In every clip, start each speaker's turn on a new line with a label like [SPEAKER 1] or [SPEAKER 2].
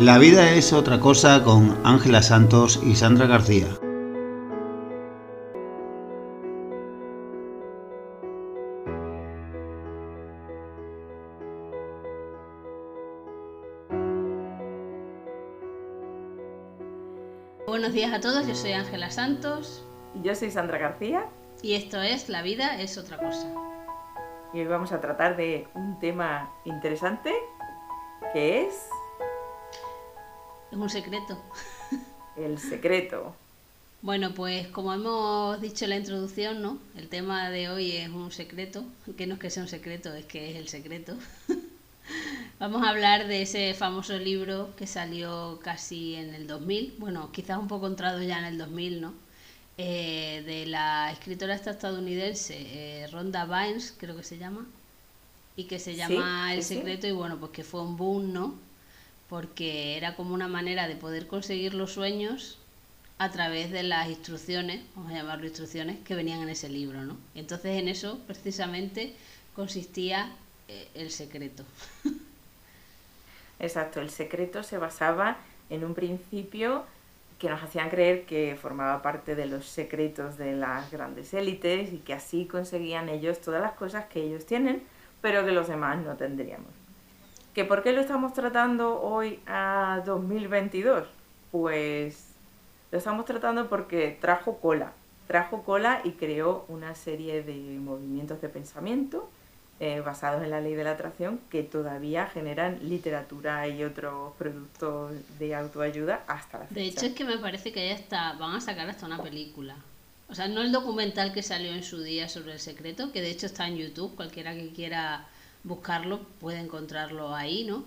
[SPEAKER 1] La vida es otra cosa con Ángela Santos y Sandra García.
[SPEAKER 2] Buenos días a todos, yo soy Ángela Santos
[SPEAKER 3] Yo soy Sandra García
[SPEAKER 2] y esto es La vida es otra cosa.
[SPEAKER 3] y hoy vamos a tratar de un tema interesante que es
[SPEAKER 2] Es un secreto.
[SPEAKER 3] el secreto.
[SPEAKER 2] Bueno, pues como hemos dicho en la introducción, ¿no? El tema de hoy es un secreto, que no es que sea un secreto, es que es el secreto. Vamos a hablar de ese famoso libro que salió casi en el 2000, bueno, quizás un poco entrado ya en el 2000, ¿no? Eh, de la escritora esta estadounidense eh, Rhonda Bynes, creo que se llama, y que se
[SPEAKER 3] Sí,
[SPEAKER 2] llama El
[SPEAKER 3] sí.
[SPEAKER 2] secreto y bueno, pues que fue un boom, ¿no? Porque era como una manera de poder conseguir los sueños a través de las instrucciones, vamos a llamarlo instrucciones, que venían en ese libro, ¿no? Entonces en eso precisamente consistía eh, el secreto.
[SPEAKER 3] Exacto, el secreto se basaba en un principio que nos hacían creer que formaba parte de los secretos de las grandes élites y que así conseguían ellos todas las cosas que ellos tienen, pero que los demás no tendríamos. ¿Que por qué lo estamos tratando hoy a 2022? Pues lo estamos tratando porque trajo cola, trajo cola y creó una serie de movimientos de pensamiento eh, basados en la ley de la atracción que todavía generan literatura y otros productos de autoayuda hasta la fecha.
[SPEAKER 2] De hecho es que me parece que ya está, van a sacar hasta una película. O sea, no el documental que salió en su día sobre el secreto, que de hecho está en YouTube, cualquiera que quiera buscarlo puede encontrarlo ahí, ¿no?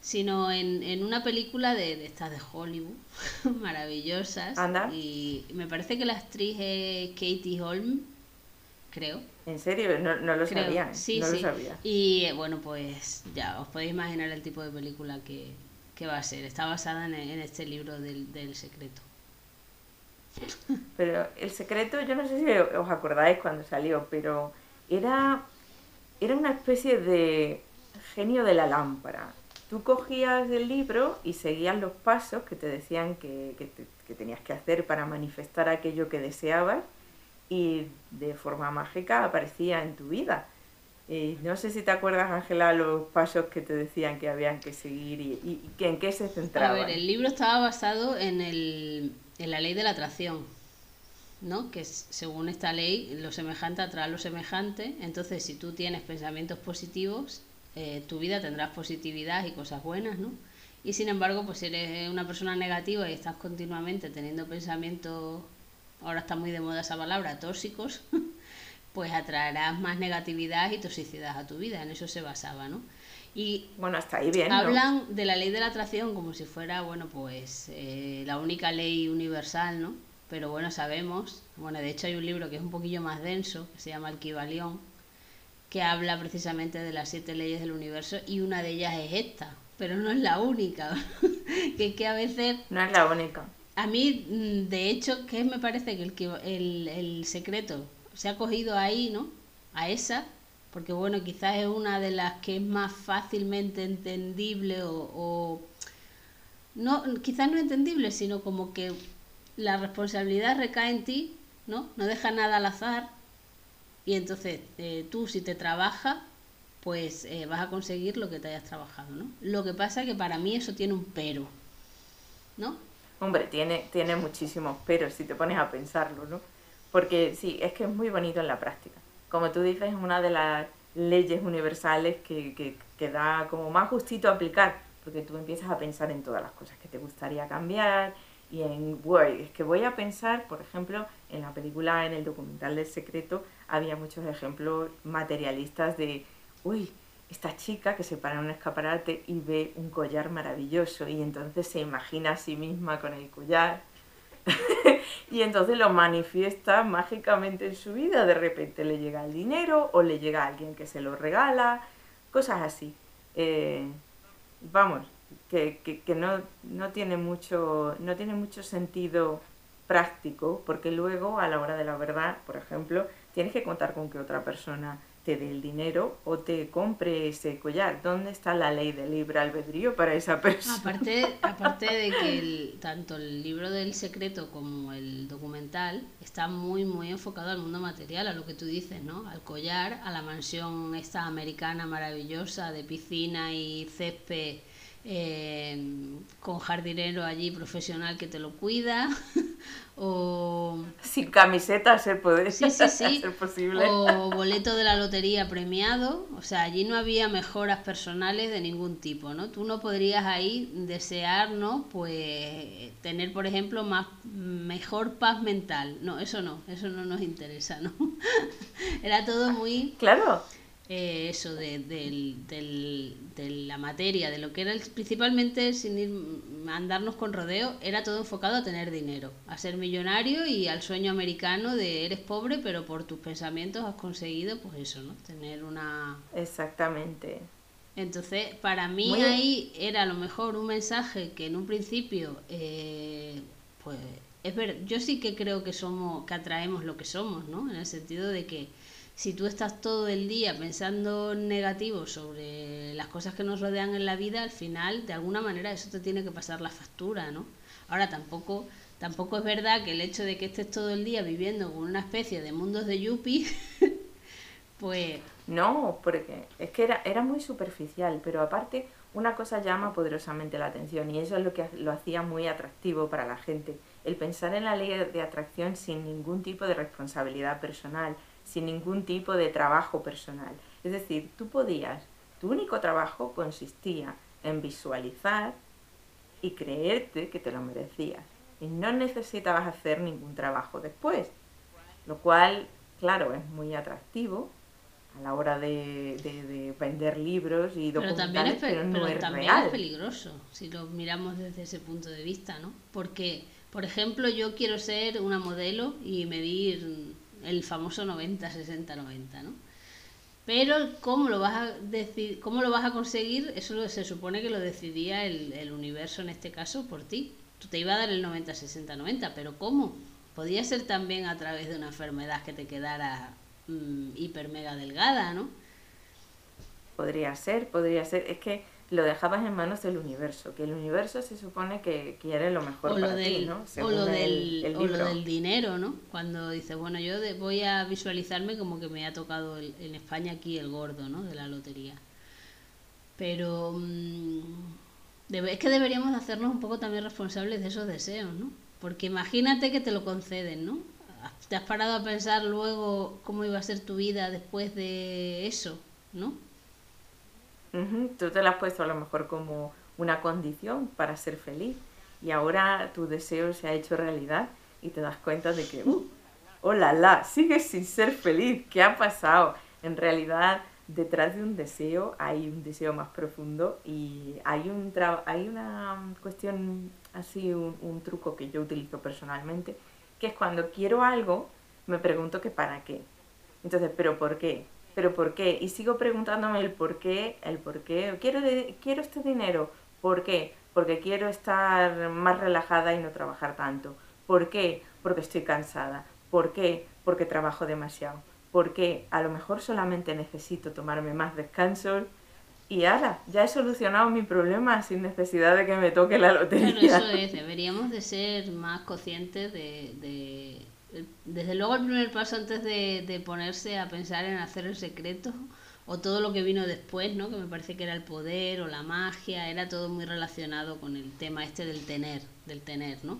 [SPEAKER 2] Sino en, en una película de, de estas de Hollywood, maravillosas.
[SPEAKER 3] Anda.
[SPEAKER 2] Y me parece que la actriz es Katie Holm, creo.
[SPEAKER 3] En serio, no, no lo
[SPEAKER 2] creo.
[SPEAKER 3] sabía.
[SPEAKER 2] Sí,
[SPEAKER 3] no
[SPEAKER 2] sí.
[SPEAKER 3] lo sabía.
[SPEAKER 2] Y eh, bueno, pues ya os podéis imaginar el tipo de película que, que va a ser. Está basada en, en este libro del, del secreto.
[SPEAKER 3] Pero el secreto, yo no sé si os acordáis cuando salió, pero era, era una especie de genio de la lámpara. Tú cogías el libro y seguías los pasos que te decían que, que te- que tenías que hacer para manifestar aquello que deseabas y de forma mágica aparecía en tu vida. Y no sé si te acuerdas, Ángela, los pasos que te decían que habían que seguir y, y- y que en qué se
[SPEAKER 2] A
[SPEAKER 3] centraban.
[SPEAKER 2] ver, el libro estaba basado en, el, en la ley de la atracción, ¿no? Que según esta ley, lo semejante atrae lo semejante. Entonces, si tú tienes pensamientos positivos, eh, tu vida tendrás positividad y cosas buenas, ¿no? Y sin embargo, pues si eres una persona negativa y estás continuamente teniendo pensamientos, ahora está muy de moda esa palabra, tóxicos, pues atraerás más negatividad y toxicidad a tu vida. En eso se basaba, ¿no? Y
[SPEAKER 3] Bueno, hasta ahí bien, ¿no?
[SPEAKER 2] Hablan de la ley de la atracción como si fuera, bueno, pues eh, la única ley universal, ¿no? Pero bueno, sabemos, bueno, de hecho hay un libro que es un poquillo más denso, que se llama El Kybalión, que habla precisamente de las siete leyes del universo y una de ellas es esta, pero no es la única, que es que a veces
[SPEAKER 3] No es la única.
[SPEAKER 2] a mí, mm, de hecho, que me parece que el, que el, el secreto se ha cogido ahí, ¿no? A esa, porque bueno, quizás es una de las que es más fácilmente entendible o, o- no, quizás no entendible, sino como que la responsabilidad recae en ti, ¿no? No deja nada al azar y entonces eh, tú si te trabajas, pues eh, vas a conseguir lo que te hayas trabajado, ¿no? Lo que pasa es que para mí eso tiene un pero, ¿no?
[SPEAKER 3] Hombre, tiene, tiene muchísimos peros si te pones a pensarlo, ¿no? Porque sí, es que es muy bonito en la práctica. Como tú dices, es una de las leyes universales que, que, que da como más justito aplicar, porque tú empiezas a pensar en todas las cosas que te gustaría cambiar y en, "Guay, es que voy a pensar, por ejemplo, en la película, en el documental del secreto, había muchos ejemplos materialistas de, uy, esta chica que se para en un escaparate y ve un collar maravilloso y entonces se imagina a sí misma con el collar y entonces lo manifiesta mágicamente en su vida. De repente le llega el dinero o le llega alguien que se lo regala, cosas así. Eh, vamos, que, que, no, no, tiene mucho, no tiene mucho sentido práctico porque luego a la hora de la verdad, por ejemplo, tienes que contar con que otra persona te dé el dinero o te compre ese collar. ¿Dónde está la ley del libre albedrío para esa persona?
[SPEAKER 2] Aparte, aparte de que tanto el libro del secreto como el documental está muy, muy enfocado al mundo material, a lo que tú dices, ¿no? Al collar, a la mansión esta americana maravillosa de piscina y césped eh, con jardinero allí profesional que te lo cuida o
[SPEAKER 3] sin camiseta se puede
[SPEAKER 2] sí, sí, sí. posible. O boleto de la lotería premiado. O sea allí no había mejoras personales de ningún tipo no tú no podrías ahí desear no pues tener por ejemplo más mejor paz mental. No eso no eso no nos interesa no era todo muy
[SPEAKER 3] claro
[SPEAKER 2] eh, eso de, de, la materia, de lo que era principalmente, sin ir, andarnos con rodeo, era todo enfocado a tener dinero, a ser millonario y al sueño americano de eres pobre, pero por tus pensamientos has conseguido, pues eso, ¿no? Tener una...
[SPEAKER 3] Exactamente.
[SPEAKER 2] Entonces, para mí ahí era a lo mejor un mensaje que en un principio, eh, pues, es ver, yo sí que creo que somos, que atraemos lo que somos, ¿no? En el sentido de que si tú estás todo el día pensando negativo sobre las cosas que nos rodean en la vida, al final, de alguna manera, eso te tiene que pasar la factura, ¿no? Ahora tampoco, tampoco es verdad que el hecho de que estés todo el día viviendo con una especie de mundos de yuppie, pues...
[SPEAKER 3] No, porque es que era, era muy superficial, pero aparte una cosa llama poderosamente la atención y eso es lo que lo hacía muy atractivo para la gente, el pensar en la ley de atracción sin ningún tipo de responsabilidad personal, sin ningún tipo de trabajo personal. Es decir, tú podías, tu único trabajo consistía en visualizar y creerte que te lo merecías. Y no necesitabas hacer ningún trabajo después. Lo cual, claro, es muy atractivo a la hora de, vender libros y documentales, pero, no es
[SPEAKER 2] también
[SPEAKER 3] real.
[SPEAKER 2] es peligroso si lo miramos desde ese punto de vista, ¿no? Porque, por ejemplo, yo quiero ser una modelo y medir el famoso 90, 60, 90, ¿no? Pero cómo lo vas a decir, cómo lo vas a conseguir, eso se supone que lo decidía el, universo en este caso por ti. Tú te iba a dar el 90, 60, 90, pero ¿cómo? Podía ser también a través de una enfermedad que te quedara mm, hiper mega delgada, ¿no?
[SPEAKER 3] Podría ser, podría ser. Es que lo dejabas en manos del universo, que el universo se supone que quiere lo mejor para ti, ¿no?
[SPEAKER 2] o lo, del, o lo del dinero, ¿no? Cuando dices, bueno, yo voy a visualizarme como que me ha tocado en España aquí el gordo, ¿no? De la lotería. Pero mm, es que deberíamos hacernos un poco también responsables de esos deseos, ¿no? Porque imagínate que te lo conceden, ¿no? ¿Te has parado a pensar luego cómo iba a ser tu vida después de eso, ¿no?
[SPEAKER 3] Tú te la has puesto a lo mejor como una condición para ser feliz y ahora tu deseo se ha hecho realidad y te das cuenta de que, uh, oh la la, sigues sin ser feliz, ¿qué ha pasado? En realidad, detrás de un deseo hay un deseo más profundo y hay, un hay una cuestión así, un, un truco que yo utilizo personalmente, que es cuando quiero algo, me pregunto que para qué. Entonces, ¿pero por qué? Pero ¿por qué? Y sigo preguntándome el por qué, el por qué. Quiero, quiero este dinero, ¿por qué? Porque quiero estar más relajada y no trabajar tanto. ¿Por qué? Porque estoy cansada. ¿Por qué? Porque trabajo demasiado. ¿Por qué? A lo mejor solamente necesito tomarme más descansos y ahora ya he solucionado mi problema sin necesidad de que me toque la lotería.
[SPEAKER 2] eso es, deberíamos de ser más conscientes de desde luego el primer paso antes de, ponerse a pensar en hacer el secreto o todo lo que vino después, ¿no? Que me parece que era el poder o la magia, era todo muy relacionado con el tema este del tener, del tener, ¿no?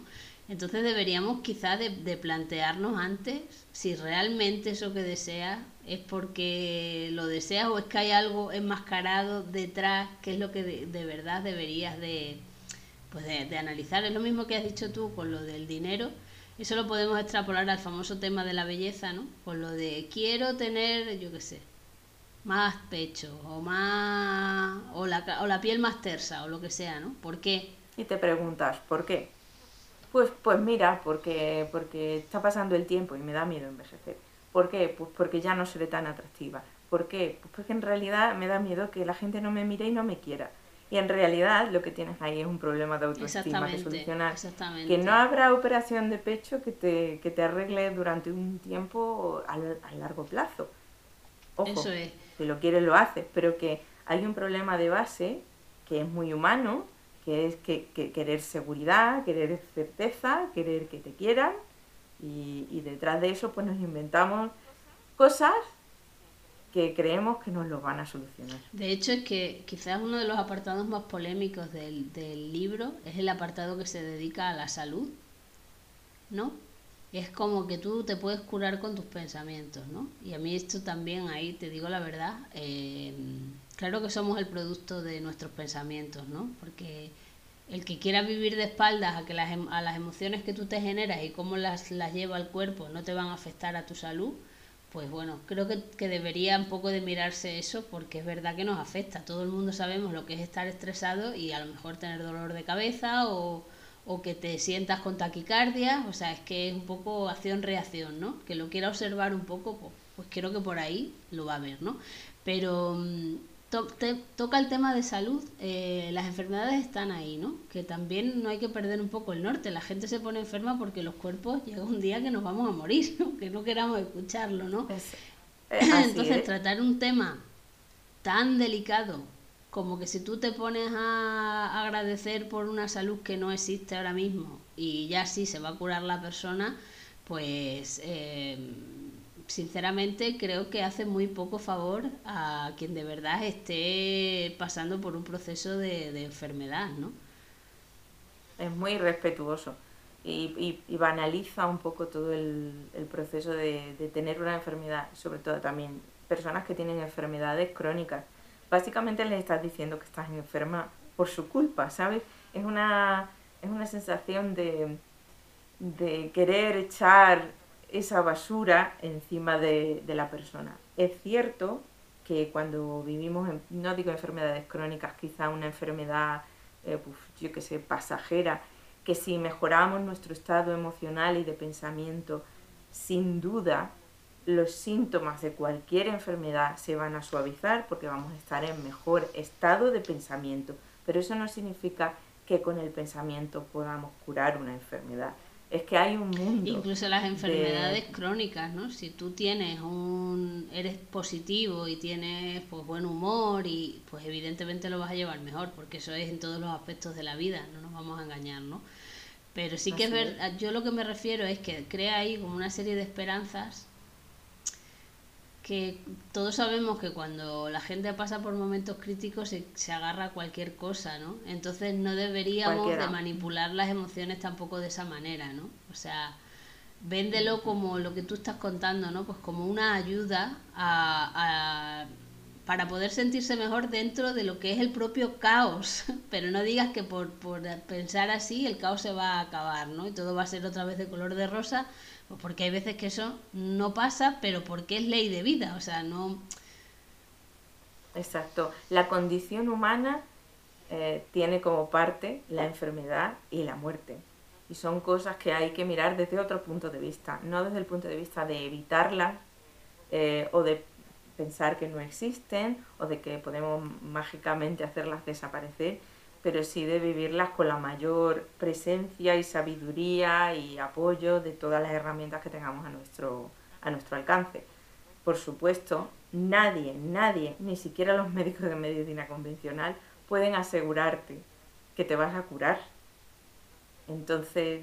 [SPEAKER 2] Entonces deberíamos quizás de, plantearnos antes si realmente eso que deseas es porque lo deseas o es que hay algo enmascarado detrás, que es lo que de, verdad deberías de, pues de, de analizar. Es lo mismo que has dicho tú con lo del dinero eso lo podemos extrapolar al famoso tema de la belleza, ¿no? Con lo de quiero tener, yo qué sé, más pecho o más o la, o la piel más tersa o lo que sea, ¿no? ¿Por qué?
[SPEAKER 3] Y te preguntas, ¿por qué? Pues pues mira, porque porque está pasando el tiempo y me da miedo envejecer. ¿Por qué? Pues porque ya no seré tan atractiva. ¿Por qué? Pues porque en realidad me da miedo que la gente no me mire y no me quiera. Y en realidad lo que tienes ahí es un problema de autoestima que solucionar. Que no habrá operación de pecho que te, que te arregle durante un tiempo a, largo plazo. Ojo,
[SPEAKER 2] Eso es.
[SPEAKER 3] si lo quieres lo haces, pero que hay un problema de base que es muy humano, que es que, que querer seguridad, querer certeza, querer que te quieran y, y detrás de eso pues nos inventamos cosas que creemos que nos lo van a solucionar.
[SPEAKER 2] De hecho, es que quizás uno de los apartados más polémicos del, del libro es el apartado que se dedica a la salud, ¿no? Es como que tú te puedes curar con tus pensamientos, ¿no? Y a mí esto también, ahí te digo la verdad, eh, claro que somos el producto de nuestros pensamientos, ¿no? Porque el que quiera vivir de espaldas a que las, em- a las emociones que tú te generas y cómo las, las lleva el cuerpo no te van a afectar a tu salud, pues bueno, creo que, que debería un poco de mirarse eso porque es verdad que nos afecta. Todo el mundo sabemos lo que es estar estresado y a lo mejor tener dolor de cabeza o, o que te sientas con taquicardia. O sea, es que es un poco acción-reacción, ¿no? Que lo quiera observar un poco, pues, pues creo que por ahí lo va a ver, ¿no? Pero mm, to- te- toca el tema de salud, eh, las enfermedades están ahí, ¿no? Que también no hay que perder un poco el norte. La gente se pone enferma porque los cuerpos llega un día que nos vamos a morir, ¿no? Que no queramos escucharlo, ¿no?
[SPEAKER 3] Es- eh,
[SPEAKER 2] Entonces,
[SPEAKER 3] es.
[SPEAKER 2] tratar un tema tan delicado como que si tú te pones a agradecer por una salud que no existe ahora mismo y ya sí se va a curar la persona, pues eh, sinceramente creo que hace muy poco favor a quien de verdad esté pasando por un proceso de, de enfermedad, ¿no?
[SPEAKER 3] es muy respetuoso y, y- y banaliza un poco todo el, el proceso de, de tener una enfermedad, sobre todo también personas que tienen enfermedades crónicas. Básicamente les estás diciendo que estás enferma por su culpa, ¿sabes? Es una, es una sensación de, de querer echar esa basura encima de, la persona. Es cierto que cuando vivimos, no digo enfermedades crónicas, quizá una enfermedad, eh, pues, yo que sé, pasajera, que si mejoramos nuestro estado emocional y de pensamiento, sin duda los síntomas de cualquier enfermedad se van a suavizar porque vamos a estar en mejor estado de pensamiento. Pero eso no significa que con el pensamiento podamos curar una enfermedad. Es que hay un mundo.
[SPEAKER 2] Incluso las
[SPEAKER 3] de-
[SPEAKER 2] enfermedades crónicas, ¿no? Si tú tienes un eres positivo y tienes pues buen humor y pues evidentemente lo vas a llevar mejor, porque eso es en todos los aspectos de la vida, no nos vamos a engañar, ¿no? Pero sí que es
[SPEAKER 3] Así
[SPEAKER 2] ver, yo lo que me refiero es que crea ahí como una serie de esperanzas que todos sabemos que cuando la gente pasa por momentos críticos se, se agarra a cualquier cosa, ¿no? Entonces no deberíamos
[SPEAKER 3] Cualquiera.
[SPEAKER 2] de manipular las emociones tampoco de esa manera, ¿no? O sea, véndelo como lo que tú estás contando, ¿no? Pues como una ayuda a, a- para poder sentirse mejor dentro de lo que es el propio caos. Pero no digas que por, por pensar así el caos se va a acabar, ¿no? Y todo va a ser otra vez de color de rosa, pues porque hay veces que eso no pasa, pero porque es ley de vida, o sea, no...
[SPEAKER 3] Exacto. La condición humana eh, tiene como parte la enfermedad y la muerte. Y son cosas que hay que mirar desde otro punto de vista, no desde el punto de vista de evitarlas eh, o de pensar que no existen o de que podemos mágicamente hacerlas desaparecer, pero sí de vivirlas con la mayor presencia y sabiduría y apoyo de todas las herramientas que tengamos a nuestro, a nuestro alcance. Por supuesto, nadie, nadie, ni siquiera los médicos de medicina convencional, pueden asegurarte que te vas a curar. Entonces,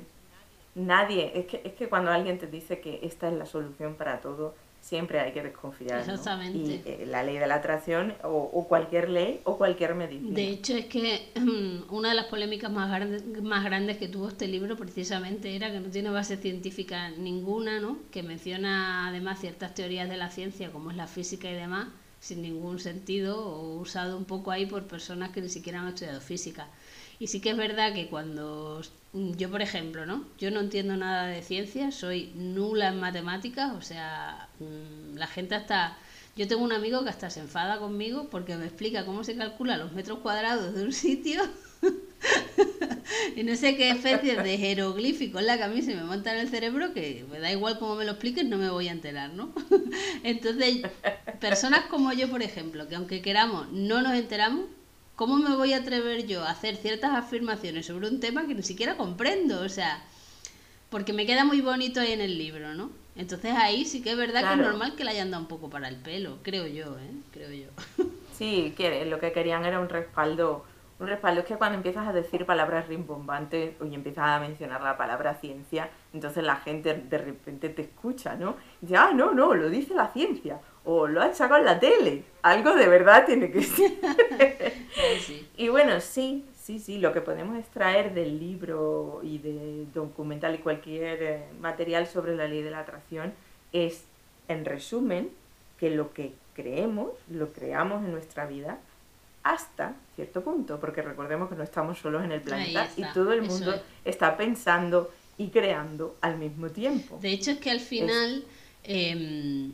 [SPEAKER 3] nadie, es que, es que cuando alguien te dice que esta es la solución para todo, siempre hay que desconfiar. ¿no?
[SPEAKER 2] Exactamente.
[SPEAKER 3] Y eh, la ley de la atracción o, o cualquier ley o cualquier medicina.
[SPEAKER 2] De hecho, es que mm, una de las polémicas más grandes, más grandes que tuvo este libro precisamente era que no tiene base científica ninguna, ¿no? Que menciona además ciertas teorías de la ciencia, como es la física y demás, sin ningún sentido o usado un poco ahí por personas que ni siquiera han estudiado física. Y sí que es verdad que cuando mm, yo, por ejemplo, ¿no? Yo no entiendo nada de ciencia, soy nula en matemáticas, o sea, mm, la gente hasta... Yo tengo un amigo que hasta se enfada conmigo porque me explica cómo se calcula los metros cuadrados de un sitio y no sé qué especie de jeroglífico en la camisa me monta en el cerebro que me da igual cómo me lo expliques, no me voy a enterar, ¿no? Entonces, personas como yo, por ejemplo, que aunque queramos, no nos enteramos, ¿cómo me voy a atrever yo a hacer ciertas afirmaciones sobre un tema que ni siquiera comprendo? O sea, porque me queda muy bonito ahí en el libro, ¿no? Entonces ahí sí que es verdad que es normal que le hayan dado un poco para el pelo, creo yo, ¿eh? Creo yo.
[SPEAKER 3] Sí, que lo que querían era un respaldo. Un respaldo es que cuando empiezas a decir palabras rimbombantes y empiezas a mencionar la palabra ciencia, entonces la gente de repente te escucha, ¿no? Y dice, ah, no, no, lo dice la ciencia. O lo ha sacado en la tele. Algo de verdad tiene que ser. Y bueno, sí, sí, sí, lo que podemos extraer del libro y de documental y cualquier eh, material sobre la ley de la atracción es, en resumen, que lo que creemos, lo creamos en nuestra vida hasta cierto punto, porque recordemos que no estamos solos en el planeta y todo el mundo está pensando y creando al mismo tiempo.
[SPEAKER 2] De hecho es que al final, em,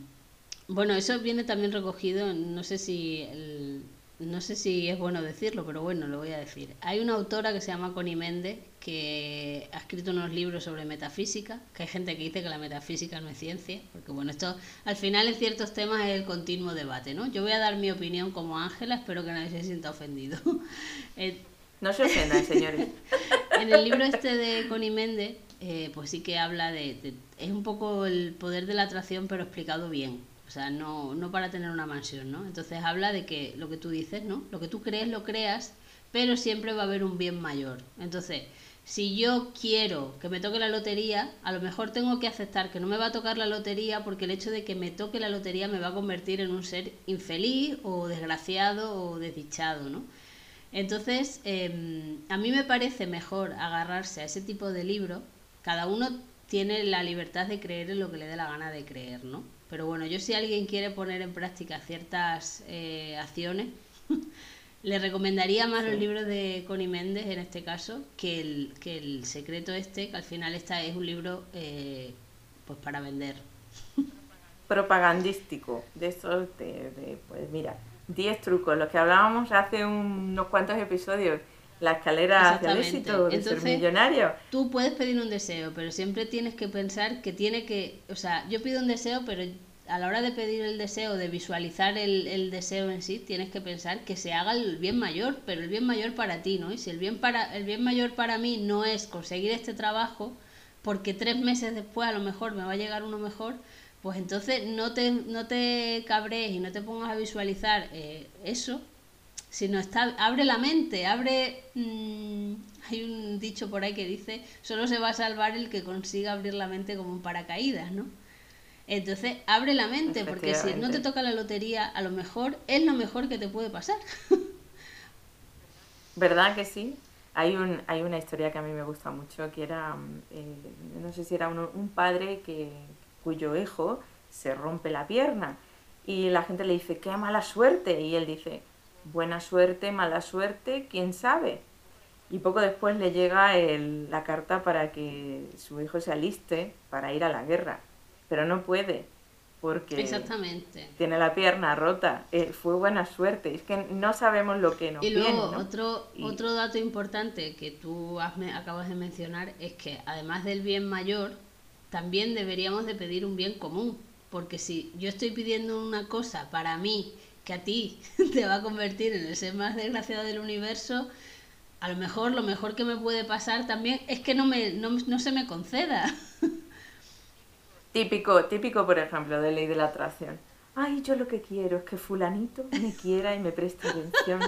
[SPEAKER 2] bueno, eso viene también recogido, no sé si el, no sé si es bueno decirlo, pero bueno, lo voy a decir. Hay una autora que se llama Connie Méndez que ha escrito unos libros sobre metafísica, que hay gente que dice que la metafísica no es ciencia, porque bueno, esto al final en ciertos temas es el continuo debate, ¿no? Yo voy a dar mi opinión como Ángela, espero que nadie se sienta ofendido.
[SPEAKER 3] Eh, no se ofendan, señores.
[SPEAKER 2] en el libro este de Connie Méndez, eh, pues sí que habla de, Es un poco el poder de la atracción, pero explicado bien o sea, no, no para tener una mansión, ¿no? Entonces habla de que lo que tú dices, ¿no? Lo que tú crees, lo creas, pero siempre va a haber un bien mayor. Entonces, si yo quiero que me toque la lotería, a lo mejor tengo que aceptar que no me va a tocar la lotería porque el hecho de que me toque la lotería me va a convertir en un ser infeliz o desgraciado o desdichado, ¿no? Entonces, em, a mí me parece mejor agarrarse a ese tipo de libro. Cada uno tiene la libertad de creer en lo que le dé la gana de creer, ¿no? Pero bueno, yo si alguien quiere poner en práctica ciertas eh, acciones, le recomendaría más los libros de Connie Méndez en este caso que el, que el secreto este, que al final esta es un libro eh, pues para vender.
[SPEAKER 3] Propagandístico, de eso, de, pues mira, 10 trucos, los que hablábamos hace unos cuantos episodios la escalera hacia el éxito de ser millonario.
[SPEAKER 2] Tú puedes pedir un deseo, pero siempre tienes que pensar que tiene que, o sea, yo pido un deseo, pero a la hora de pedir el deseo, de visualizar el, el deseo en sí, tienes que pensar que se haga el bien mayor, pero el bien mayor para ti, ¿no? Y si el bien para el bien mayor para mí no es conseguir este trabajo, porque tres meses después a lo mejor me va a llegar uno mejor, pues entonces no te, no te cabrees y no te pongas a visualizar eh, eso, sino está, abre la mente, abre... Mm, hay un dicho por ahí que dice, solo se va a salvar el que consiga abrir la mente como un paracaídas, ¿no? Entonces, abre la mente, porque si no te toca la lotería, a lo mejor es lo mejor que te puede pasar.
[SPEAKER 3] ¿Verdad que sí? Hay, un, hay una historia que a mí me gusta mucho, que era, eh, no sé si era un padre que, cuyo hijo se rompe la pierna y la gente le dice, qué mala suerte. Y él dice, buena suerte, mala suerte, quién sabe. Y poco después le llega el, la carta para que su hijo se aliste para ir a la guerra, pero no puede porque
[SPEAKER 2] Exactamente.
[SPEAKER 3] tiene la pierna rota. Eh, fue buena suerte. Es que no sabemos lo que nos
[SPEAKER 2] Y luego otro, otro dato importante que tú acabas de mencionar es que además del bien mayor, también deberíamos de pedir un bien común. Porque si yo estoy pidiendo una cosa para mí que a ti te va a convertir en el ser más desgraciado del universo, a lo mejor lo mejor que me puede pasar también es que no, me, no, no se me conceda.
[SPEAKER 3] Típico, típico, por ejemplo, de ley de la atracción. Ay, yo lo que quiero es que fulanito me quiera y me preste atención.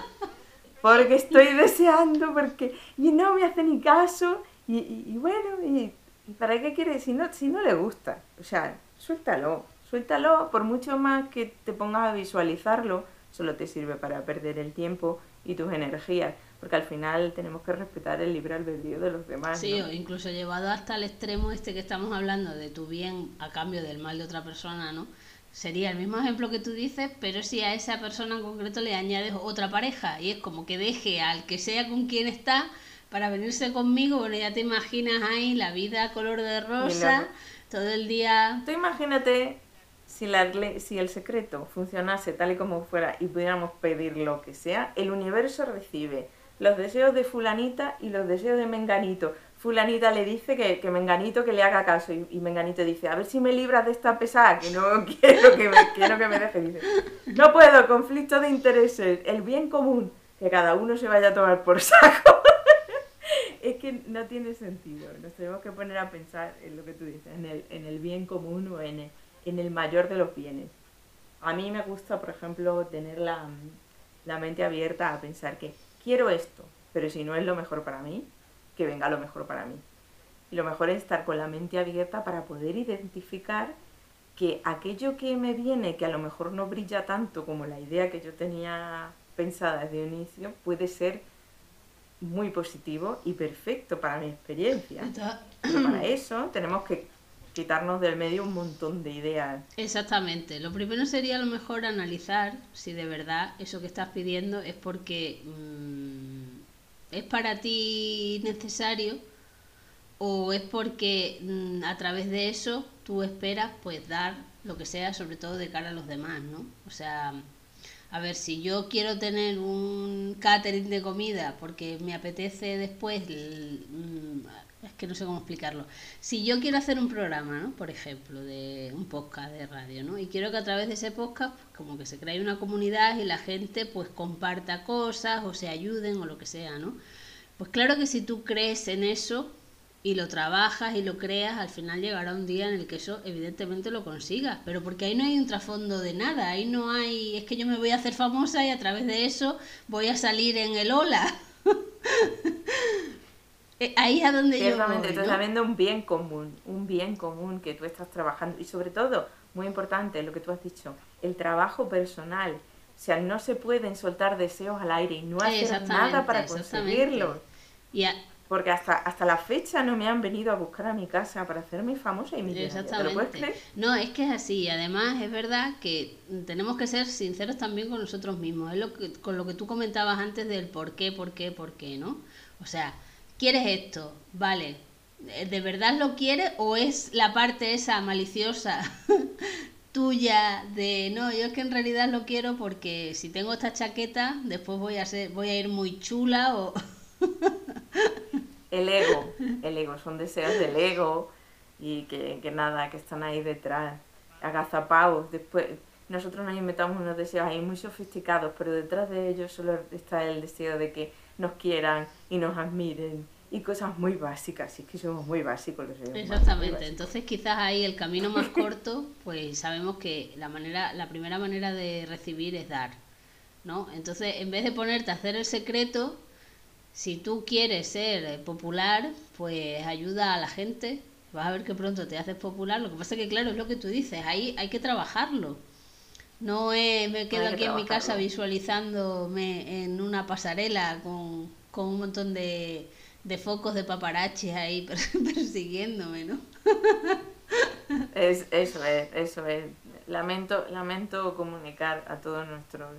[SPEAKER 3] Porque estoy deseando, porque y no me hace ni caso. Y, bueno, y, para qué quiere? Si no, si no le gusta. O sea, suéltalo. Suéltalo, por mucho más que te pongas a visualizarlo, solo te sirve para perder el tiempo y tus energías, porque al final tenemos que respetar el libre albedrío de los demás.
[SPEAKER 2] Sí, o incluso llevado hasta el extremo este que estamos hablando de tu bien a cambio del mal de otra persona, ¿no? Sería el mismo ejemplo que tú dices, pero si a esa persona en concreto le añades otra pareja y es como que deje al que sea con quien está para venirse conmigo, bueno, ya te imaginas ahí la vida color de rosa, todo el día...
[SPEAKER 3] Tú imagínate si, la, si el secreto funcionase tal y como fuera y pudiéramos pedir lo que sea, el universo recibe los deseos de fulanita y los deseos de menganito. Fulanita le dice que, menganito que le haga caso y, menganito dice, a ver si me libras de esta pesada, que no quiero que me, que me deje. Dice, no puedo, conflicto de intereses, el bien común, que cada uno se vaya a tomar por saco. es que no tiene sentido. Nos tenemos que poner a pensar en lo que tú dices, en el, en el bien común o en en el mayor de los bienes. A mí me gusta, por ejemplo, tener la, la mente abierta a pensar que quiero esto, pero si no es lo mejor para mí, que venga lo mejor para mí. Y lo mejor es estar con la mente abierta para poder identificar que aquello que me viene, que a lo mejor no brilla tanto como la idea que yo tenía pensada desde un inicio, puede ser muy positivo y perfecto para mi experiencia. Pero para eso tenemos que quitarnos del medio un montón de ideas.
[SPEAKER 2] Exactamente. Lo primero sería a lo mejor analizar si de verdad eso que estás pidiendo es porque mm, es para ti necesario o es porque mm, a través de eso tú esperas pues dar lo que sea, sobre todo de cara a los demás, ¿no? O sea, a ver, si yo quiero tener un catering de comida porque me apetece después, mm, es que no sé cómo explicarlo. Si yo quiero hacer un programa, ¿no? Por ejemplo, de un podcast de radio, ¿no? Y quiero que a través de ese podcast, pues, como que se cree una comunidad y la gente pues comparta cosas o se ayuden o lo que sea, ¿no? Pues claro que si tú crees en eso, y lo trabajas y lo creas, al final llegará un día en el que eso evidentemente lo consigas, pero porque ahí no hay un trasfondo de nada, ahí no hay, es que yo me voy a hacer famosa y a través de eso voy a salir en el hola. Eh, ahí es a donde yo voy,
[SPEAKER 3] tú estás viendo un bien común, un bien común que tú estás trabajando y sobre todo, muy importante lo que tú has dicho, el trabajo personal. O sea, no se pueden soltar deseos al aire y no hacer nada para conseguirlo.
[SPEAKER 2] Y
[SPEAKER 3] porque hasta, hasta la fecha no me han venido a buscar a mi casa para hacerme famosa y mi
[SPEAKER 2] Exactamente. No, es que es así. Además, es verdad que tenemos que ser sinceros también con nosotros mismos. Es lo que, con lo que tú comentabas antes del por qué, por qué, por qué, ¿no? O sea, ¿quieres esto? Vale. ¿De verdad lo quieres o es la parte esa maliciosa tuya de no, yo es que en realidad lo quiero porque si tengo esta chaqueta, después voy a ser, voy a ir muy chula o
[SPEAKER 3] el ego, el ego, son deseos del ego y que, nada, que están ahí detrás, agazapados. Después, nosotros nos inventamos unos deseos ahí muy sofisticados, pero detrás de ellos solo está el deseo de que nos quieran y nos admiren y cosas muy básicas, y es que somos muy básicos los
[SPEAKER 2] seres Exactamente, entonces quizás ahí el camino más corto, pues sabemos que la manera, la primera manera de recibir es dar, ¿no? Entonces, en vez de ponerte a hacer el secreto, si tú quieres ser popular, pues ayuda a la gente. Vas a ver que pronto te haces popular. Lo que pasa es que, claro, es lo que tú dices. Ahí hay que trabajarlo. No me quedo aquí en mi casa visualizándome en una pasarela con, un montón de, de focos de paparachis ahí persiguiéndome, ¿no?
[SPEAKER 3] es, eso es, eso es. Lamento, lamento comunicar a todos nuestros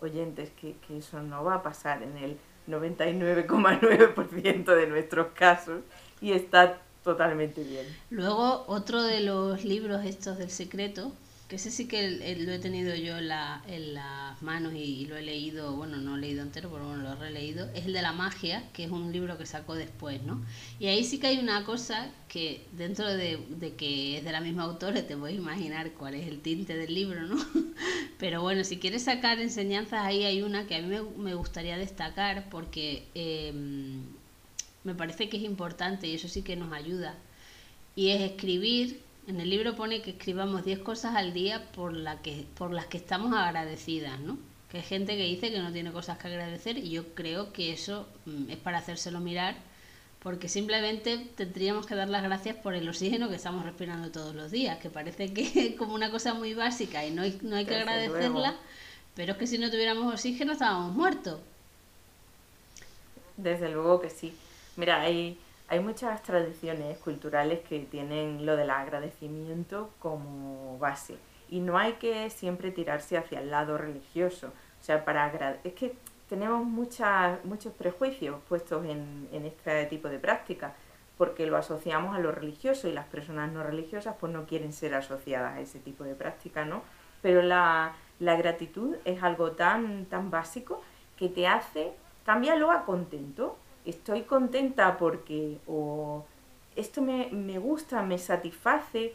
[SPEAKER 3] oyentes que, que eso no va a pasar en el 99,9% de nuestros casos y está totalmente bien.
[SPEAKER 2] Luego, otro de los libros estos del secreto, que ese sí que lo he tenido yo en, la, en las manos y, lo he leído, bueno, no he leído entero, pero bueno, lo he releído, es el de la magia, que es un libro que sacó después, ¿no? Y ahí sí que hay una cosa que dentro de, de que es de la misma autora, te a imaginar cuál es el tinte del libro, ¿no? Pero bueno, si quieres sacar enseñanzas, ahí hay una que a mí me, gustaría destacar porque em, me parece que es importante y eso sí que nos ayuda. Y es escribir en el libro pone que escribamos 10 cosas al día por, la que, por las que estamos agradecidas, ¿no? Que hay gente que dice que no tiene cosas que agradecer y yo creo que eso mm, es para hacérselo mirar porque simplemente tendríamos que dar las gracias por el oxígeno que estamos respirando todos los días, que parece que es como una cosa muy básica y no hay, no hay que agradecerla, pero es que si no tuviéramos oxígeno estábamos muertos.
[SPEAKER 3] Desde luego que sí. Mira, hay hay muchas tradiciones culturales que tienen lo del agradecimiento como base y no hay que siempre tirarse hacia el lado religioso. O sea, para es que tenemos muchas, muchos prejuicios puestos en, en este tipo de práctica porque lo asociamos a lo religioso y las personas no religiosas pues no quieren ser asociadas a ese tipo de práctica, ¿no? Pero la, la gratitud es algo tan, tan básico que te hace, cámbialo a contento, estoy contenta porque o esto me, me gusta, me satisface,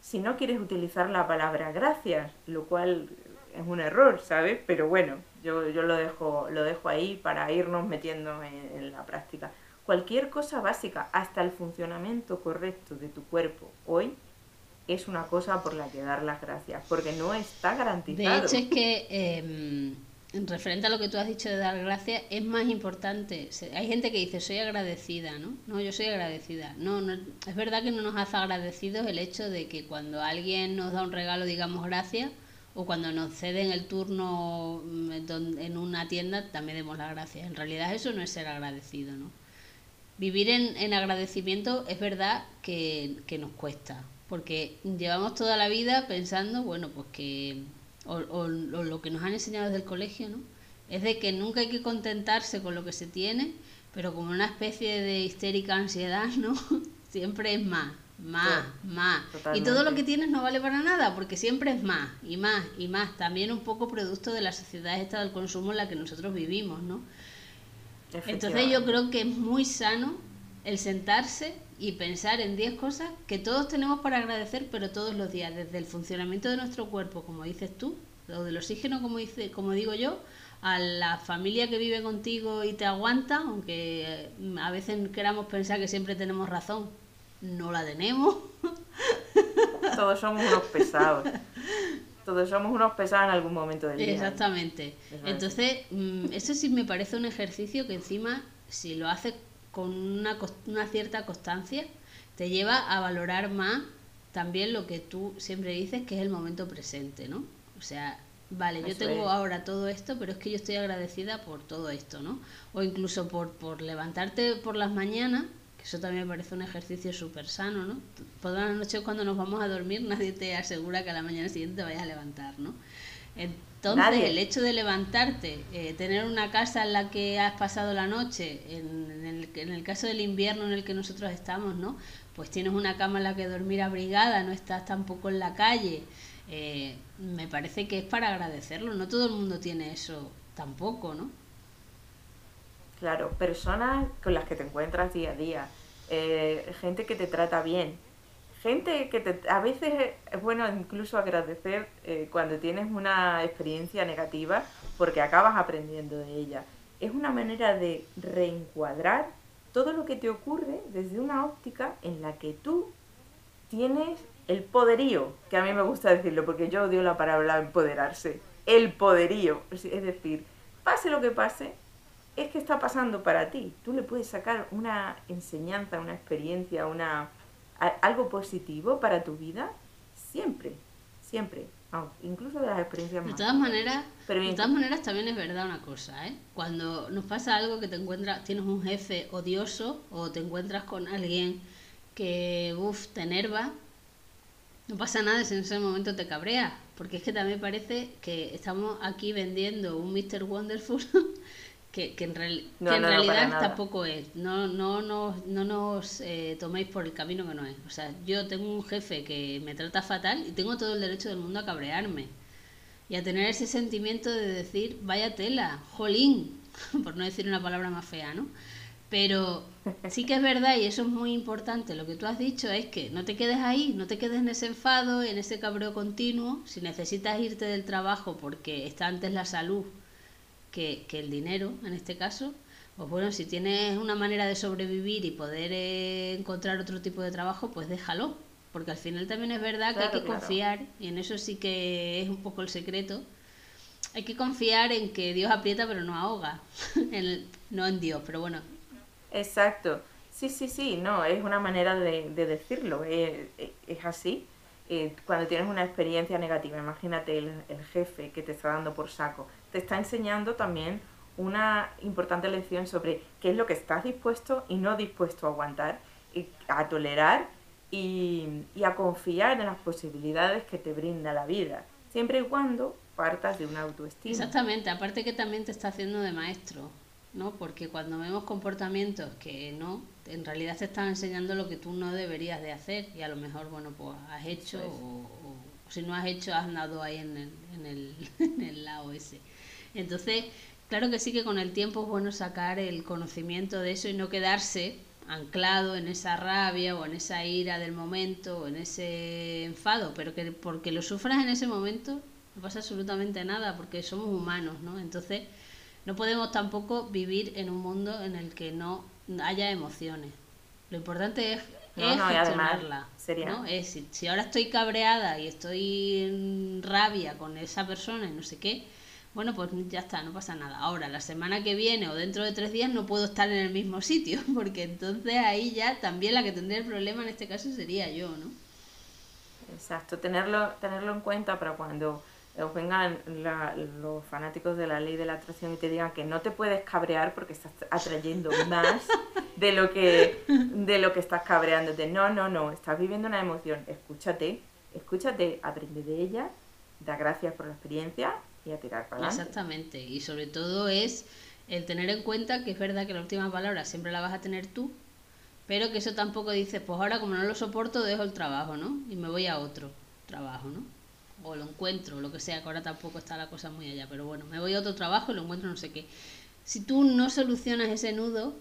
[SPEAKER 3] si no quieres utilizar la palabra gracias, lo cual es un error, ¿sabes? Pero bueno, yo, yo lo, dejo, lo dejo ahí para irnos metiendo en, la práctica. cualquier cosa básica, hasta el funcionamiento correcto de tu cuerpo hoy, es una cosa por la que dar las gracias, porque no está garantizado.
[SPEAKER 2] De hecho, es que eh, referente a lo que tú has dicho de dar gracias, es más importante. Hay gente que dice, soy agradecida, ¿no? No, yo soy agradecida. No, no, es verdad que no nos hace agradecidos el hecho de que cuando alguien nos da un regalo digamos gracias, o cuando nos ceden el turno mm, en una tienda también demos las gracias. En realidad eso no es ser agradecido, ¿no? Vivir en, en agradecimiento es verdad que, que nos cuesta, porque llevamos toda la vida pensando, bueno, pues que o, lo que nos han enseñado desde el colegio, ¿no? Es de que nunca hay que contentarse con lo que se tiene, pero como una especie de histérica ansiedad, ¿no? Siempre es más, más, más. Y todo lo que tienes no vale para nada, porque siempre es más, y más, y más. También un poco producto de la sociedad esta del consumo en la que nosotros vivimos, ¿no? Entonces yo creo que es muy sano el sentarse y pensar en 10 cosas que todos tenemos para agradecer, pero todos los días, desde el funcionamiento de nuestro cuerpo, como dices tú, o del oxígeno, como, dice, como digo yo, a la familia que vive contigo y te aguanta, aunque eh, a veces queramos pensar que siempre tenemos razón, no la tenemos.
[SPEAKER 3] Todos somos unos pesados. Todos somos unos pesados en algún momento del día.
[SPEAKER 2] Exactamente. Entonces, mm, eso sí me parece un ejercicio que encima, si lo haces con una, una cierta constancia, te lleva a valorar más también lo que tú siempre dices que es el momento presente, ¿no? O sea, vale, yo tengo ahora todo esto, pero es que yo estoy agradecida por todo esto, ¿no? O incluso por, por levantarte por las mañanas, que eso también me parece un ejercicio súper sano, ¿no? Por la noche cuando nos vamos a dormir nadie te asegura que a la mañana siguiente te vayas a levantar, ¿no? Entonces, el hecho de levantarte, eh, tener una casa en la que has pasado la noche, en, el, en el caso del invierno en el que nosotros estamos, ¿no? Pues tienes una cama en la que dormir abrigada, no estás tampoco en la calle. Eh, me parece que es para agradecerlo. No todo el mundo tiene eso tampoco, ¿no?
[SPEAKER 3] Claro, personas con las que te encuentras día a día, eh, gente que te trata bien, gente que te, a veces es bueno incluso agradecer eh, cuando tienes una experiencia negativa porque acabas aprendiendo de ella. Es una manera de reencuadrar todo lo que te ocurre desde una óptica en la que tú tienes el poderío, que a mí me gusta decirlo porque yo odio la palabra empoderarse, el poderío, es decir, pase lo que pase, es que está pasando para ti. Tú le puedes sacar una enseñanza, una experiencia, una algo positivo para tu vida, siempre, siempre. incluso de las experiencias
[SPEAKER 2] de todas maneras pero de todas maneras también es verdad una cosa ¿eh? cuando nos pasa algo que te encuentras tienes un jefe odioso o te encuentras con alguien que uff te enerva no pasa nada si en ese momento te cabrea porque es que también parece que estamos aquí vendiendo un Mr. Wonderful que, que en, realidad tampoco es. No, no, no, no nos eh, toméis por el camino que no es. O sea, yo tengo un jefe que me trata fatal y tengo todo el derecho del mundo a cabrearme. Y a tener ese sentimiento de decir, vaya tela, jolín, por no decir una palabra más fea, ¿no? Pero sí que es verdad, y eso es muy importante, lo que tú has dicho es que no te quedes ahí, no te quedes en ese enfado, en ese cabreo continuo. Si necesitas irte del trabajo porque está antes la salud que, el dinero, en este caso, pues bueno, si tienes una manera de sobrevivir y poder eh, encontrar otro tipo de trabajo, pues déjalo. Porque al final también es verdad que hay que confiar, y en eso sí que es un poco el secreto. Hay que confiar en que Dios aprieta pero no ahoga. no en Dios, pero bueno.
[SPEAKER 3] Exacto. Sí, sí, sí, no, es una manera de, decirlo, es, así. Eh, cuando tienes una experiencia negativa, imagínate el, jefe que te está dando por saco, te está enseñando también una importante lección sobre qué es lo que estás dispuesto y no dispuesto a aguantar, y a tolerar y, a confiar en las posibilidades que te brinda la vida, siempre y cuando partas de una autoestima.
[SPEAKER 2] Exactamente, aparte que también te está haciendo de maestro, ¿no? Porque cuando vemos comportamientos que no, en realidad te están enseñando lo que tú no deberías de hacer y a lo mejor, bueno, pues has hecho o, si no has hecho, has andado ahí en el, en el, en el lado ese. Entonces, claro que sí que con el tiempo es bueno sacar el conocimiento de eso y no quedarse anclado en esa rabia o en esa ira del momento o en ese enfado, pero que porque lo sufras en ese momento no pasa absolutamente nada porque somos humanos, ¿no? Entonces no podemos tampoco vivir en un mundo en el que no haya emociones. Lo importante es,
[SPEAKER 3] No,
[SPEAKER 2] es
[SPEAKER 3] no,
[SPEAKER 2] gestionarla.
[SPEAKER 3] sería-
[SPEAKER 2] ¿no? Es, si, si ahora estoy cabreada y estoy en rabia con esa persona y no sé qué, bueno, pues ya está, no pasa nada. Ahora, la semana que viene o dentro de tres días no puedo estar en el mismo sitio, porque entonces ahí ya también la que tendría el problema en este caso sería yo, ¿no?
[SPEAKER 3] Exacto, tenerlo, tenerlo en cuenta para cuando os vengan la- los fanáticos de la ley de la atracción y te digan que no te puedes cabrear porque estás atrayendo más de lo que de lo que estás cabreándote. No, no, no, estás viviendo una emoción. Escúchate, escúchate, aprende de ella, da gracias por la experiencia y a tirar para adelante.
[SPEAKER 2] Exactamente. Y sobre todo es el tener en cuenta que es verdad que la última palabra siempre la vas a tener tú, pero que eso tampoco dice, pues ahora como no lo soporto, dejo el trabajo, ¿no? Y me voy a otro trabajo, ¿no? O lo encuentro, lo que sea, que ahora tampoco está la cosa muy allá, pero bueno, me voy a otro trabajo y lo encuentro no sé qué. Si tú no solucionas ese nudo,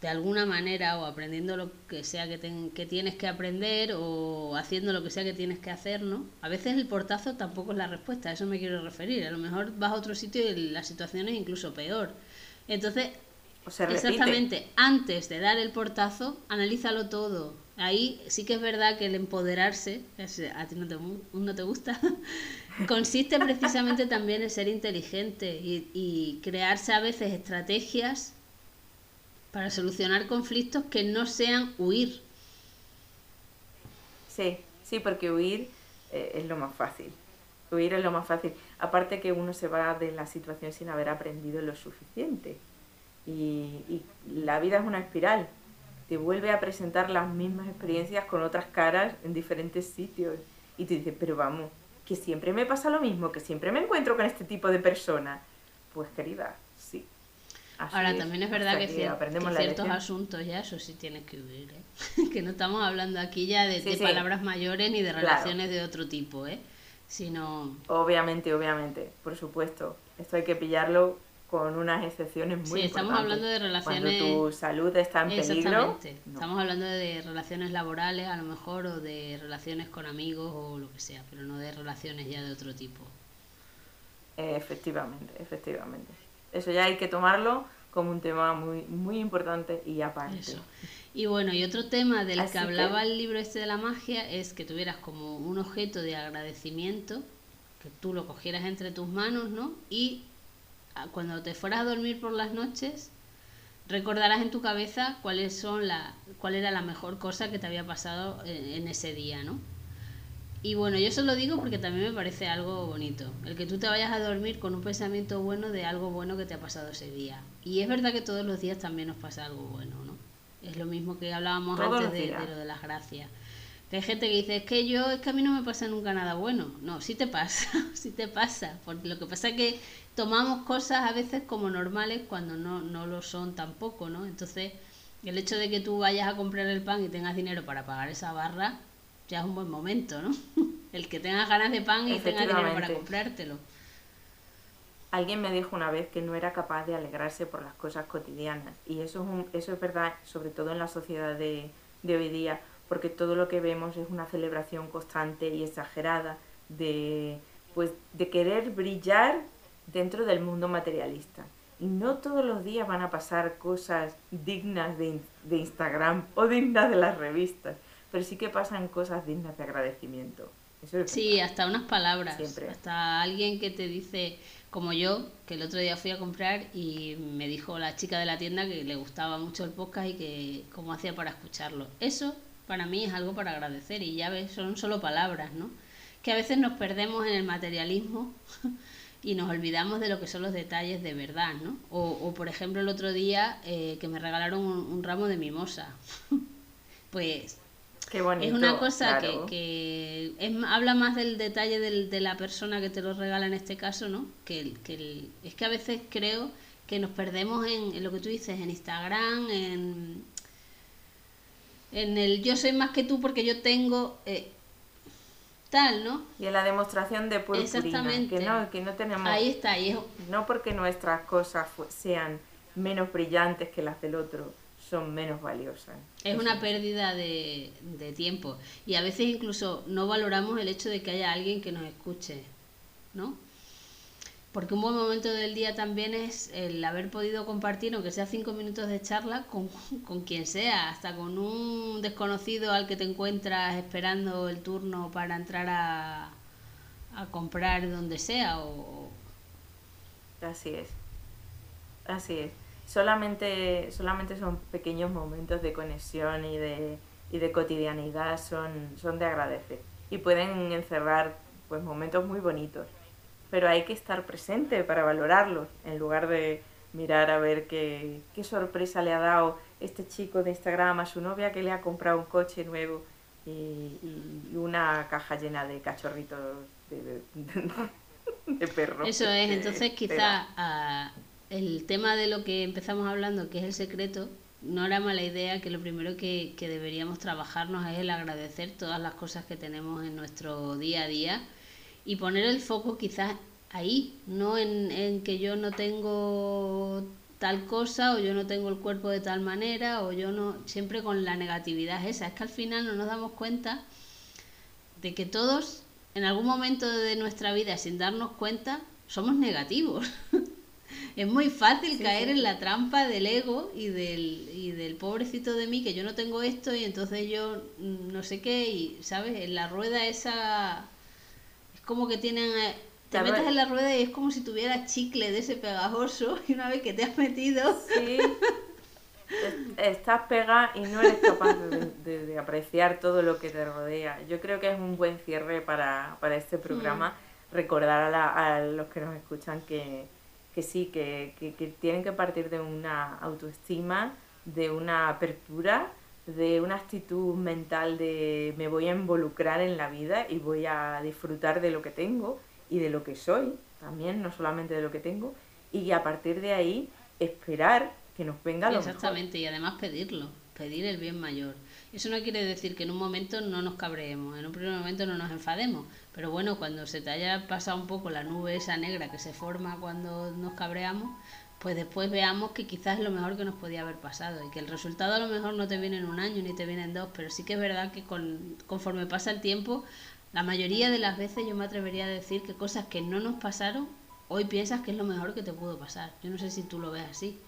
[SPEAKER 2] de alguna manera, o aprendiendo lo que sea que, ten- que tienes que aprender, o haciendo lo que sea que tienes que hacer, ¿no? A veces el portazo tampoco es la respuesta, a eso me quiero referir. A lo mejor vas a otro sitio y la situación es incluso peor. Entonces,
[SPEAKER 3] O.
[SPEAKER 2] Exactamente, antes de dar el portazo, analízalo todo. Ahí sí que es verdad que el empoderarse, a ti no te, te gusta, consiste precisamente también en ser inteligente y, crearse a veces estrategias para solucionar conflictos que no sean huir.
[SPEAKER 3] Sí, sí, porque huir eh, es lo más fácil. Huir es lo más fácil. Aparte que uno se va de la situación sin haber aprendido lo suficiente. Y la vida es una espiral. Te vuelve a presentar las mismas experiencias con otras caras en diferentes sitios. Y tú dices, pero vamos, que siempre me pasa lo mismo, que siempre me encuentro con este tipo de personas. Pues querida, sí. Así
[SPEAKER 2] Ahora también es verdad que, cier-
[SPEAKER 3] aprendemos
[SPEAKER 2] que ciertos
[SPEAKER 3] lección.
[SPEAKER 2] asuntos ya eso sí tienes que huir, ¿eh? que no estamos hablando aquí ya de,
[SPEAKER 3] Sí,
[SPEAKER 2] de
[SPEAKER 3] sí.
[SPEAKER 2] palabras mayores ni de
[SPEAKER 3] Claro.
[SPEAKER 2] relaciones de otro tipo, ¿eh? sino
[SPEAKER 3] Obviamente, obviamente, por supuesto. Esto hay que pillarlo con unas excepciones muy
[SPEAKER 2] Sí, estamos
[SPEAKER 3] importantes.
[SPEAKER 2] hablando de relaciones-
[SPEAKER 3] Cuando tu salud está en peligro. No.
[SPEAKER 2] Estamos hablando de relaciones laborales a lo mejor o de relaciones con amigos o lo que sea, pero no de relaciones ya de otro tipo.
[SPEAKER 3] Efectivamente, efectivamente. Eso ya hay que tomarlo como un tema muy, muy importante y aparte.
[SPEAKER 2] Eso. Y bueno, y otro tema del
[SPEAKER 3] Así
[SPEAKER 2] que
[SPEAKER 3] que-
[SPEAKER 2] hablaba el libro este de la magia es que tuvieras como un objeto de agradecimiento, que tú lo cogieras entre tus manos, ¿no? Y cuando te fueras a dormir por las noches, recordarás en tu cabeza cuáles son la, cuál era la mejor cosa que te había pasado en, en ese día, ¿no? Y bueno, yo eso lo digo porque también me parece algo bonito. El que tú te vayas a dormir con un pensamiento bueno de algo bueno que te ha pasado ese día. Y es verdad que todos los días también nos pasa algo bueno, ¿no? Es lo mismo que hablábamos antes de, de lo de las gracias. Hay gente que dice, es que yo, es que a mí no me pasa nunca nada bueno. No, sí te pasa, sí te pasa. Porque lo que pasa es que tomamos cosas a veces como normales cuando no, no lo son tampoco, ¿no? Entonces, el hecho de que tú vayas a comprar el pan y tengas dinero para pagar esa barra, ya es un buen momento, ¿no? El que tengas ganas de pan y tengas dinero para comprártelo.
[SPEAKER 3] Alguien me dijo una vez que no era capaz de alegrarse por las cosas cotidianas. Y eso es, un- eso es verdad, sobre todo en la sociedad de, de hoy día, porque todo lo que vemos es una celebración constante y exagerada de, pues, de querer brillar dentro del mundo materialista. Y no todos los días van a pasar cosas dignas de, in- de Instagram o dignas de las revistas, pero sí que pasan cosas dignas de agradecimiento. Eso es
[SPEAKER 2] Sí,
[SPEAKER 3] verdad.
[SPEAKER 2] hasta unas palabras.
[SPEAKER 3] Siempre.
[SPEAKER 2] Hasta alguien que te dice, como yo, que el otro día fui a comprar y me dijo la chica de la tienda que le gustaba mucho el podcast y que cómo hacía para escucharlo. Eso para mí es algo para agradecer y ya ves, son solo palabras, ¿no? Que a veces nos perdemos en el materialismo y nos olvidamos de lo que son los detalles de verdad, ¿no? O, o, por ejemplo, el otro día eh, que me regalaron un, un ramo de mimosa. pues
[SPEAKER 3] Qué bonito.
[SPEAKER 2] es una cosa
[SPEAKER 3] claro.
[SPEAKER 2] que, que es, habla más del detalle del- de la persona que te lo regala en este caso, ¿no? Que, el- que el- es que a veces creo que nos perdemos en, en lo que tú dices, en Instagram, en, en el yo soy más que tú porque yo tengo eh, tal, ¿no?
[SPEAKER 3] Y en la demostración de purpurina,
[SPEAKER 2] Exactamente.
[SPEAKER 3] que no, que no tenemos,
[SPEAKER 2] Ahí está, es,
[SPEAKER 3] no porque nuestras cosas sean menos brillantes que las del otro, son menos valiosas.
[SPEAKER 2] Es una pérdida de, de tiempo y a veces incluso no valoramos el hecho de que haya alguien que nos escuche, ¿no? Porque un buen momento del día también es el haber podido compartir, aunque sea cinco minutos de charla, con, con quien sea, hasta con un desconocido al que te encuentras esperando el turno para entrar a, a comprar donde sea. O...
[SPEAKER 3] Así es, así es. Solamente, solamente son pequeños momentos de conexión y de, y de cotidianidad, son, son de agradecer. Y pueden encerrar pues momentos muy bonitos pero hay que estar presente para valorarlo, en lugar de mirar a ver qué, qué sorpresa le ha dado este chico de Instagram a su novia que le ha comprado un coche nuevo y, una caja llena de cachorritos de, de, perros.
[SPEAKER 2] Eso es, entonces quizá ah, el tema de lo que empezamos hablando, que es el secreto, no era mala idea que lo primero que, que deberíamos trabajarnos es el agradecer todas las cosas que tenemos en nuestro día a día y poner el foco quizás ahí, no en, en que yo no tengo tal cosa o yo no tengo el cuerpo de tal manera o yo no, siempre con la negatividad esa. Es que al final no nos damos cuenta de que todos en algún momento de nuestra vida sin darnos cuenta somos negativos. es muy fácil caer en la trampa del ego y del, y del pobrecito de mí que yo no tengo esto y entonces yo mm, no sé qué y, ¿sabes? En la rueda esa como que tienen... Eh, te metes en la rueda y es como si tuvieras chicle de ese pegajoso y una vez que te has metido...
[SPEAKER 3] Sí. Estás pegada y no eres capaz de, apreciar todo lo que te rodea. Yo creo que es un buen cierre para, este programa mm. recordar a, a, los que nos escuchan que, que sí, que, que, que tienen que partir de una autoestima, de una apertura de una actitud mental de me voy a involucrar en la vida y voy a disfrutar de lo que tengo y de lo que soy también, no solamente de lo que tengo, y a partir de ahí esperar que nos venga lo
[SPEAKER 2] Exactamente, y además pedirlo, pedir el bien mayor. Eso no quiere decir que en un momento no nos cabreemos, en un primer momento no nos enfademos, pero bueno, cuando se te haya pasado un poco la nube esa negra que se forma cuando nos cabreamos, pues después veamos que quizás es lo mejor que nos podía haber pasado y que el resultado a lo mejor no te viene en un año ni te viene en dos, pero sí que es verdad que con, conforme pasa el tiempo, la mayoría de las veces yo me atrevería a decir que cosas que no nos pasaron, hoy piensas que es lo mejor que te pudo pasar. Yo no sé si tú lo ves así.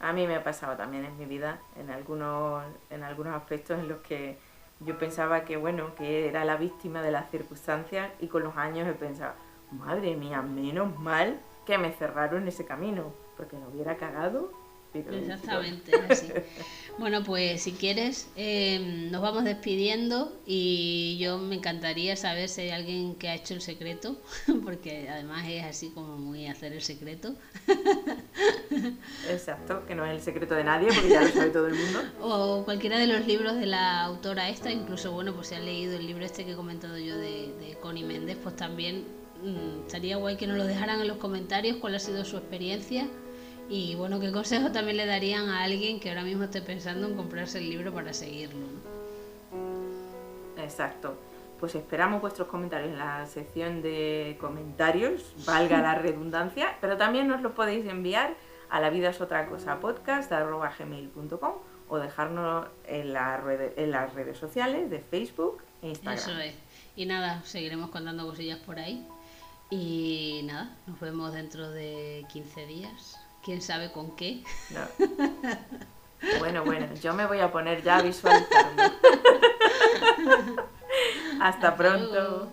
[SPEAKER 3] A mí me ha pasado también en mi vida, en algunos, en algunos aspectos en los que yo pensaba que, bueno, que era la víctima de las circunstancias y con los años he pensado, madre mía, menos mal que me cerraron ese camino, porque lo hubiera cagado.
[SPEAKER 2] Exactamente, así. Bueno, pues si quieres, em, nos vamos despidiendo y yo me encantaría saber si hay alguien que ha hecho el secreto, porque además es así como muy hacer el secreto.
[SPEAKER 3] Exacto, que no es el secreto de nadie, porque ya lo sabe todo el mundo.
[SPEAKER 2] O cualquiera de los libros de la autora esta, incluso, bueno, pues si han leído el libro este que he comentado yo de, de Connie Méndez, pues también Mm, estaría guay que nos lo dejaran en los comentarios cuál ha sido su experiencia y bueno, qué consejo también le darían a alguien que ahora mismo esté pensando en comprarse el libro para seguirlo.
[SPEAKER 3] Exacto. Pues esperamos vuestros comentarios en la sección de comentarios, valga la redundancia, pero también nos lo podéis enviar a la vida es otra cosa podcast gmail.com o dejarnos en, la en las redes sociales de Facebook e Instagram.
[SPEAKER 2] Eso es. Y nada, seguiremos contando cosillas por ahí. Y nada, nos vemos dentro de 15 días. ¿Quién sabe con qué?
[SPEAKER 3] Bueno, bueno, yo me voy a poner ya a visualizarme. Hasta pronto.